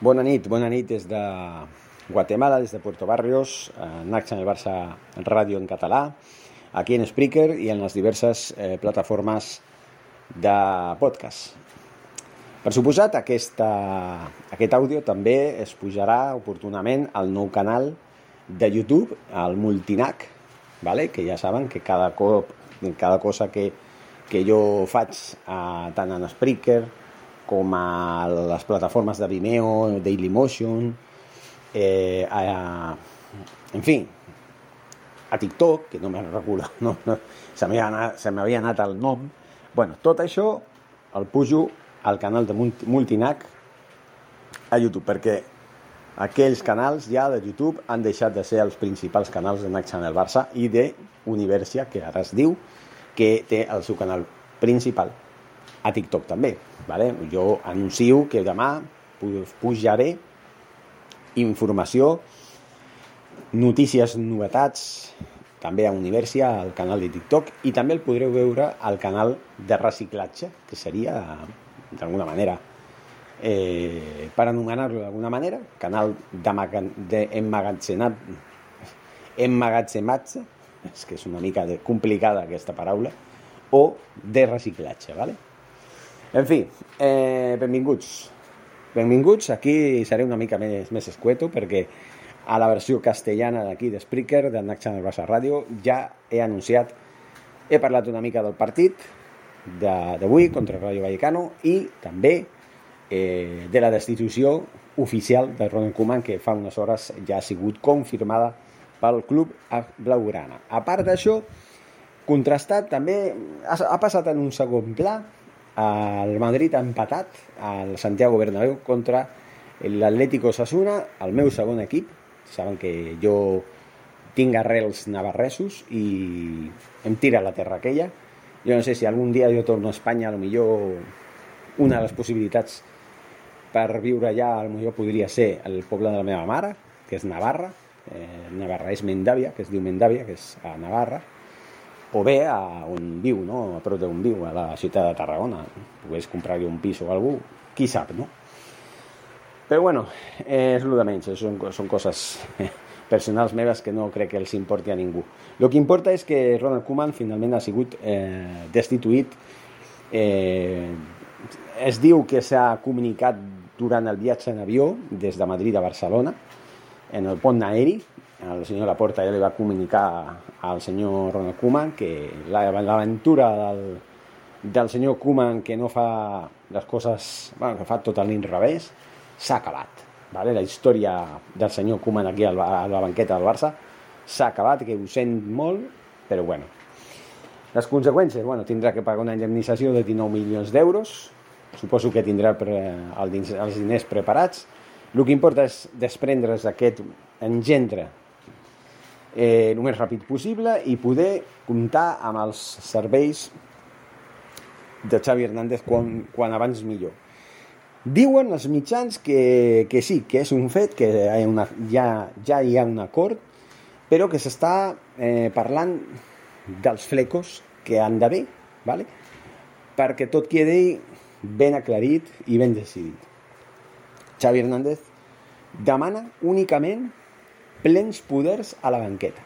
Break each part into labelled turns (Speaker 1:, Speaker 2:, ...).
Speaker 1: Bona nit, bona nit des de Guatemala, des de Puerto Barrios, Nax en el Barça Ràdio en català, aquí en Spreaker i en les diverses eh, plataformes de podcast. Per suposat, aquesta, aquest àudio també es pujarà oportunament al nou canal de YouTube, al Multinac, vale? que ja saben que cada cop, cada cosa que, que jo faig eh, tant en Spreaker, com a les plataformes de Vimeo, Dailymotion, eh, a, en fi, a TikTok, que no me'n recordo, no, no, se m'havia anat el nom. bueno, tot això el pujo al canal de Multinac a YouTube, perquè aquells canals ja de YouTube han deixat de ser els principals canals de Nac Channel Barça i de Universia, que ara es diu, que té el seu canal principal a TikTok també. Vale? Jo anuncio que demà pujaré informació, notícies, novetats, també a Universia, al canal de TikTok, i també el podreu veure al canal de reciclatge, que seria, d'alguna manera, eh, per anomenar-lo d'alguna manera, canal d'emmagatzemat, emmagatzematge, és que és una mica de complicada aquesta paraula, o de reciclatge, ¿vale? En fi, eh, benvinguts. Benvinguts, aquí seré una mica més, més escueto perquè a la versió castellana d'aquí de Spreaker, del Nac Channel Barça Ràdio, ja he anunciat, he parlat una mica del partit d'avui contra el Rayo Vallecano i també eh, de la destitució oficial de Ronald Koeman que fa unes hores ja ha sigut confirmada pel club blaugrana. A part d'això, contrastat també ha, ha passat en un segon pla el Madrid ha empatat al Santiago Bernabéu contra l'Atlético Sassuna, el meu segon equip. Saben que jo tinc arrels navarresos i em tira la terra aquella. Jo no sé si algun dia jo torno a Espanya, a lo millor una de les possibilitats per viure allà, a lo millor podria ser el poble de la meva mare, que és Navarra. Eh, Navarra és Mendàvia, que es diu Mendàvia, que és a Navarra o bé a on viu, no? a prop d'on viu, a la ciutat de Tarragona. Pogués comprar-hi un pis o algú, qui sap, no? Però bueno, és el de menys, són, són coses personals meves que no crec que els importi a ningú. El que importa és que Ronald Koeman finalment ha sigut eh, destituït. Eh, es diu que s'ha comunicat durant el viatge en avió des de Madrid a Barcelona, en el pont aeri, el senyor Laporta ja li va comunicar al senyor Ronald Koeman que l'aventura del, del senyor Koeman que no fa les coses, bueno, que fa tot a l'inrevés, s'ha acabat. Vale? La història del senyor Koeman aquí a la banqueta del Barça s'ha acabat, que ho sent molt, però bueno. Les conseqüències, bueno, tindrà que pagar una indemnització de 19 milions d'euros, suposo que tindrà els diners preparats. El que importa és desprendre's d'aquest engendre eh, el més ràpid possible i poder comptar amb els serveis de Xavi Hernández quan, quan abans millor. Diuen els mitjans que, que sí, que és un fet, que hi ha una, ja, ja hi ha un acord, però que s'està eh, parlant dels flecos que han d'haver, ¿vale? perquè tot quedi ben aclarit i ben decidit. Xavi Hernández demana únicament plens poders a la banqueta.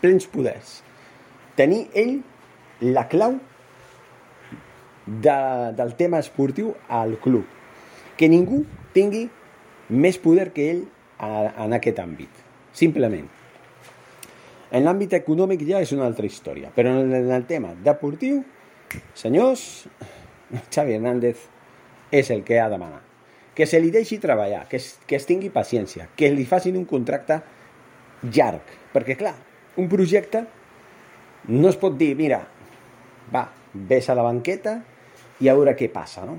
Speaker 1: Plens poders. Tenir ell la clau de, del tema esportiu al club. Que ningú tingui més poder que ell en aquest àmbit, simplement. En l'àmbit econòmic ja és una altra història, però en el tema deportiu, senyors, Xavi Hernández és el que ha de. Que se li deixi treballar, que es, que es tingui paciència, que li facin un contracte llarg, perquè clar, un projecte no es pot dir, mira, va, ves a la banqueta i a veure què passa, no?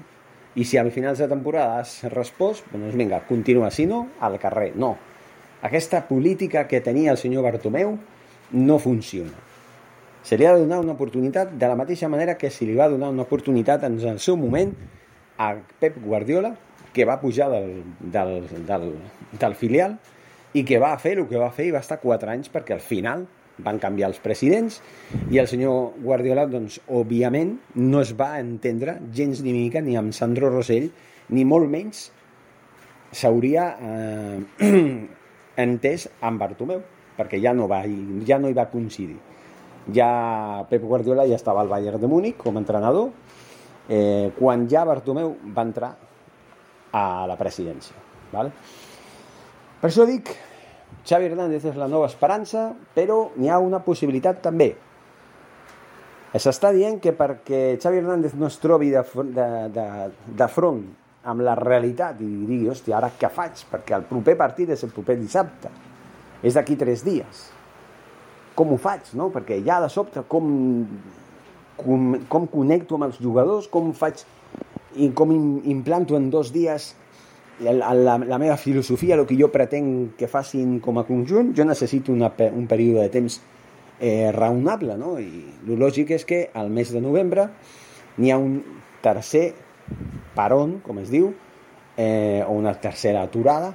Speaker 1: I si al final de temporada has respost, doncs vinga, continua, si no, al carrer. No. Aquesta política que tenia el senyor Bartomeu no funciona. Se li ha de donar una oportunitat de la mateixa manera que se li va donar una oportunitat en el seu moment a Pep Guardiola, que va pujar del, del, del, del filial i que va fer el que va fer i va estar 4 anys perquè al final van canviar els presidents i el senyor Guardiola, doncs, òbviament, no es va entendre gens ni mica ni amb Sandro Rosell, ni molt menys s'hauria eh, entès amb Bartomeu, perquè ja no, va, ja no hi va coincidir. Ja Pep Guardiola ja estava al Bayern de Múnich com a entrenador, eh, quan ja Bartomeu va entrar a la presidència. ¿vale? Per això dic Xavi Hernández és la nova esperança, però n'hi ha una possibilitat també. S'està dient que perquè Xavi Hernández no es trobi de, de, de, de front amb la realitat i digui, hòstia, ara què faig? Perquè el proper partit és el proper dissabte. És d'aquí tres dies. Com ho faig, no? Perquè ja de sobte com, com, com connecto amb els jugadors, com faig i com implanto en dos dies la, la, la meva filosofia, el que jo pretenc que facin com a conjunt, jo necessito una, un període de temps eh, raonable, no? I el lògic és que al mes de novembre n'hi ha un tercer paron, com es diu, eh, o una tercera aturada,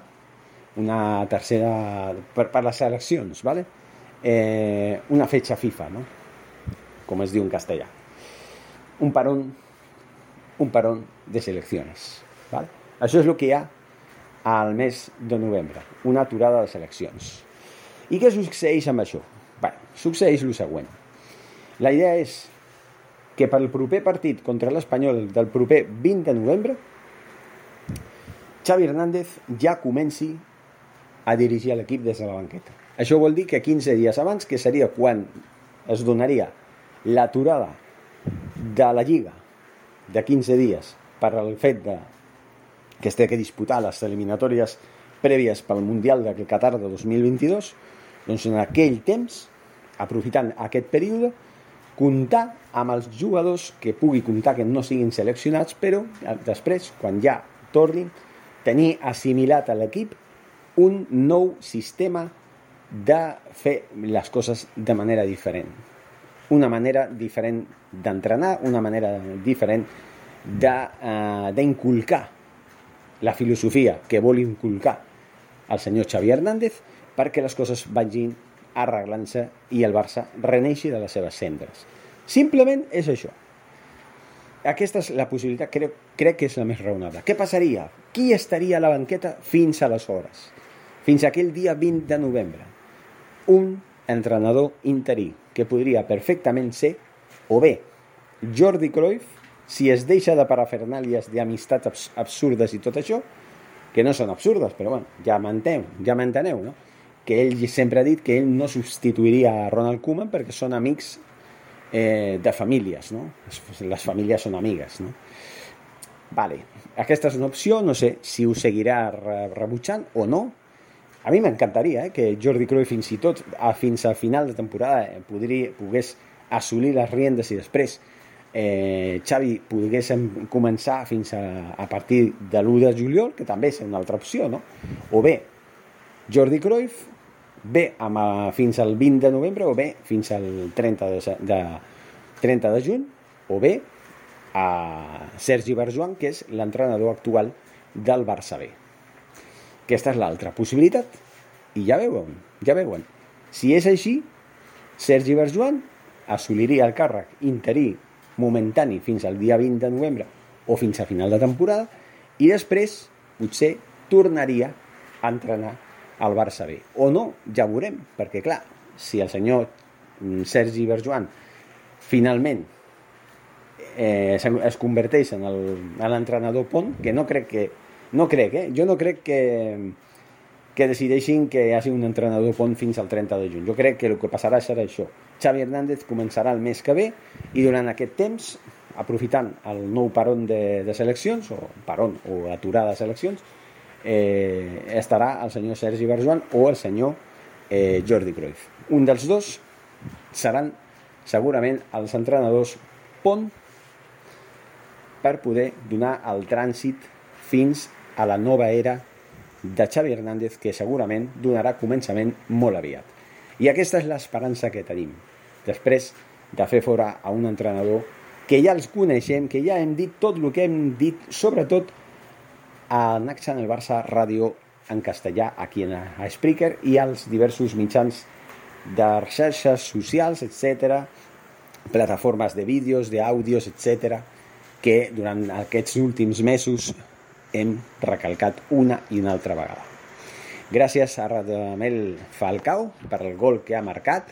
Speaker 1: una tercera per, per les eleccions, ¿vale? eh, una fetge FIFA, no? com es diu en castellà. Un parón, un parón de seleccions. ¿vale? Això és el que hi ha al mes de novembre, una aturada de seleccions. I què succeeix amb això? Bé, succeeix el següent. La idea és que pel proper partit contra l'Espanyol del proper 20 de novembre, Xavi Hernández ja comenci a dirigir l'equip des de la banqueta. Això vol dir que 15 dies abans, que seria quan es donaria l'aturada de la Lliga de 15 dies per al fet de que es té que disputar les eliminatòries prèvies pel Mundial de Qatar de 2022, doncs en aquell temps, aprofitant aquest període, comptar amb els jugadors que pugui comptar que no siguin seleccionats, però després, quan ja tornin, tenir assimilat a l'equip un nou sistema de fer les coses de manera diferent. Una manera diferent d'entrenar, una manera diferent d'inculcar de, eh, la filosofia que vol inculcar el senyor Xavi Hernández perquè les coses vagin arreglant-se i el Barça reneixi de les seves cendres. Simplement és això. Aquesta és la possibilitat, crec, crec que és la més raonable. Què passaria? Qui estaria a la banqueta fins aleshores? Fins aquell dia 20 de novembre. Un entrenador interí, que podria perfectament ser o bé Jordi Cruyff si es deixa de parafernàlies d'amistats abs absurdes i tot això, que no són absurdes, però bueno, ja m'enteneu, ja m'enteneu, no? Que ell sempre ha dit que ell no substituiria a Ronald Koeman perquè són amics eh, de famílies, no? Les famílies són amigues, no? Vale, aquesta és una opció, no sé si ho seguirà rebutjant o no. A mi m'encantaria eh, que Jordi Cruyff fins i tot a, fins al final de temporada eh, podria, pogués assolir les riendes i després eh, Xavi poguéssim començar fins a, a partir de l'1 de juliol, que també és una altra opció, no? O bé Jordi Cruyff, bé amb, a, fins al 20 de novembre, o bé fins al 30 de, de, 30 de juny, o bé a Sergi Barjuan, que és l'entrenador actual del Barça B. Aquesta és l'altra possibilitat. I ja veuen, ja veuen. Si és així, Sergi Barjuan assoliria el càrrec interí momentani fins al dia 20 de novembre o fins a final de temporada i després potser tornaria a entrenar al Barça B. O no, ja veurem, perquè clar, si el senyor Sergi Berjoan finalment eh, es converteix en l'entrenador Pont, que no crec que No crec, eh? Jo no crec que, que decideixin que hi hagi un entrenador pont fins al 30 de juny. Jo crec que el que passarà serà això. Xavi Hernández començarà el mes que ve i durant aquest temps, aprofitant el nou paron de, de seleccions, o paron o aturada de seleccions, eh, estarà el senyor Sergi Barjuan o el senyor eh, Jordi Cruyff. Un dels dos seran segurament els entrenadors pont per poder donar el trànsit fins a la nova era de Xavi Hernández que segurament donarà començament molt aviat. I aquesta és l'esperança que tenim. Després de fer fora a un entrenador que ja els coneixem, que ja hem dit tot el que hem dit, sobretot a Naxa en el Barça Ràdio en castellà aquí a Spreaker i als diversos mitjans de xarxes socials, etc, plataformes de vídeos, d'àudios, etc, que durant aquests últims mesos hem recalcat una i una altra vegada. Gràcies a Radamel Falcao per el gol que ha marcat,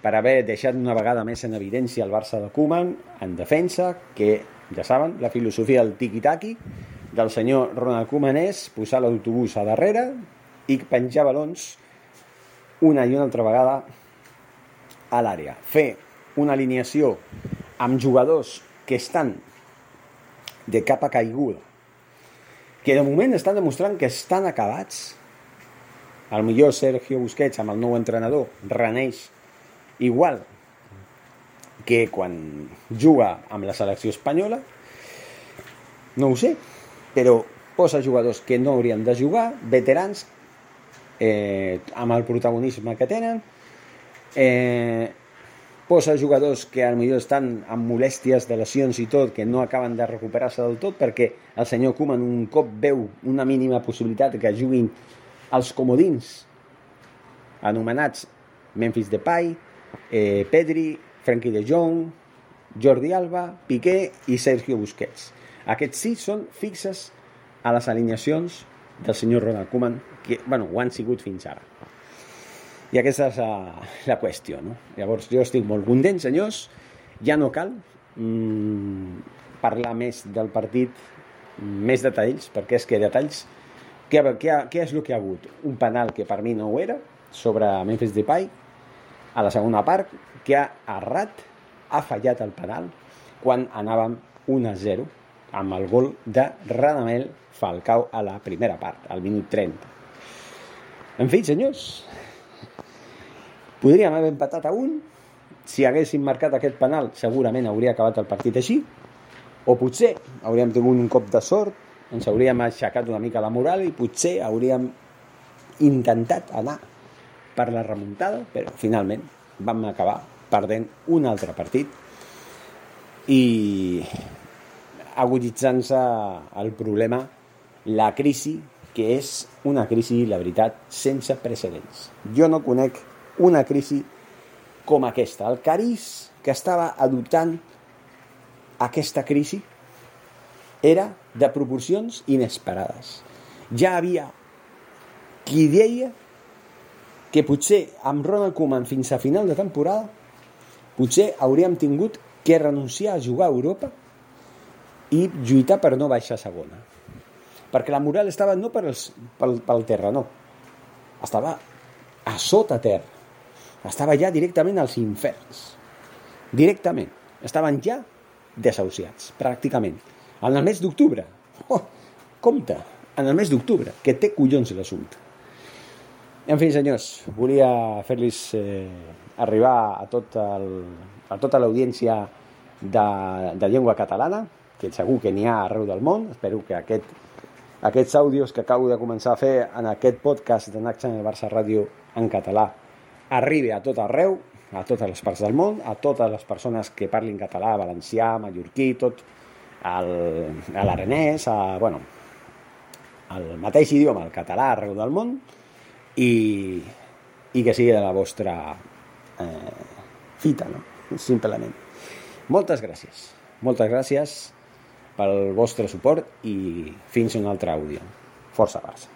Speaker 1: per haver deixat una vegada més en evidència el Barça de Koeman en defensa, que, ja saben, la filosofia del tiki-taki del senyor Ronald Koeman és posar l'autobús a darrere i penjar balons una i una altra vegada a l'àrea. Fer una alineació amb jugadors que estan de capa caiguda, que de moment estan demostrant que estan acabats. El millor Sergio Busquets amb el nou entrenador reneix igual que quan juga amb la selecció espanyola. No ho sé, però posa jugadors que no haurien de jugar, veterans, eh, amb el protagonisme que tenen, eh, posa jugadors que millor estan amb molèsties de lesions i tot, que no acaben de recuperar-se del tot, perquè el senyor Koeman un cop veu una mínima possibilitat que juguin els comodins anomenats Memphis Depay, eh, Pedri, Frenkie de Jong, Jordi Alba, Piqué i Sergio Busquets. Aquests sí són fixes a les alineacions del senyor Ronald Koeman, que bueno, ho han sigut fins ara. I aquesta és la, la qüestió, no? Llavors jo estic molt content, senyors, ja no cal mmm, parlar més del partit, més detalls, perquè és que detalls... Què, què, què és el que ha hagut? Un penal que per mi no ho era, sobre Memphis Depay, a la segona part, que ha errat, ha fallat el penal, quan anàvem 1-0, amb el gol de Radamel Falcao a la primera part, al minut 30. En fi, senyors, Podríem haver empatat a un, si haguéssim marcat aquest penal segurament hauria acabat el partit així, o potser hauríem tingut un cop de sort, ens hauríem aixecat una mica la moral i potser hauríem intentat anar per la remuntada, però finalment vam acabar perdent un altre partit. I aguditzant-se el problema, la crisi, que és una crisi, la veritat, sense precedents. Jo no conec una crisi com aquesta. El cariz que estava adoptant aquesta crisi era de proporcions inesperades. Ja havia qui deia que potser amb Ronald Koeman fins a final de temporada potser hauríem tingut que renunciar a jugar a Europa i lluitar per no baixar a segona. Perquè la moral estava no per els, pel, pel terra, no. Estava a sota terra estava ja directament als inferns. Directament. Estaven ja desahuciats, pràcticament. En el mes d'octubre. Oh, compte, en el mes d'octubre, que té collons l'assumpte. En fi, senyors, volia fer-los eh, arribar a, tot el, a tota l'audiència de, de llengua catalana, que segur que n'hi ha arreu del món. Espero que aquest, aquests àudios que acabo de començar a fer en aquest podcast de Naxa en el Barça Ràdio en català arribi a tot arreu, a totes les parts del món, a totes les persones que parlin català, valencià, mallorquí, tot, al, a l'aranès, a, bueno, el mateix idioma, el català, arreu del món, i, i que sigui de la vostra eh, fita, no? simplement. Moltes gràcies. Moltes gràcies pel vostre suport i fins a un altre àudio. Força Barça.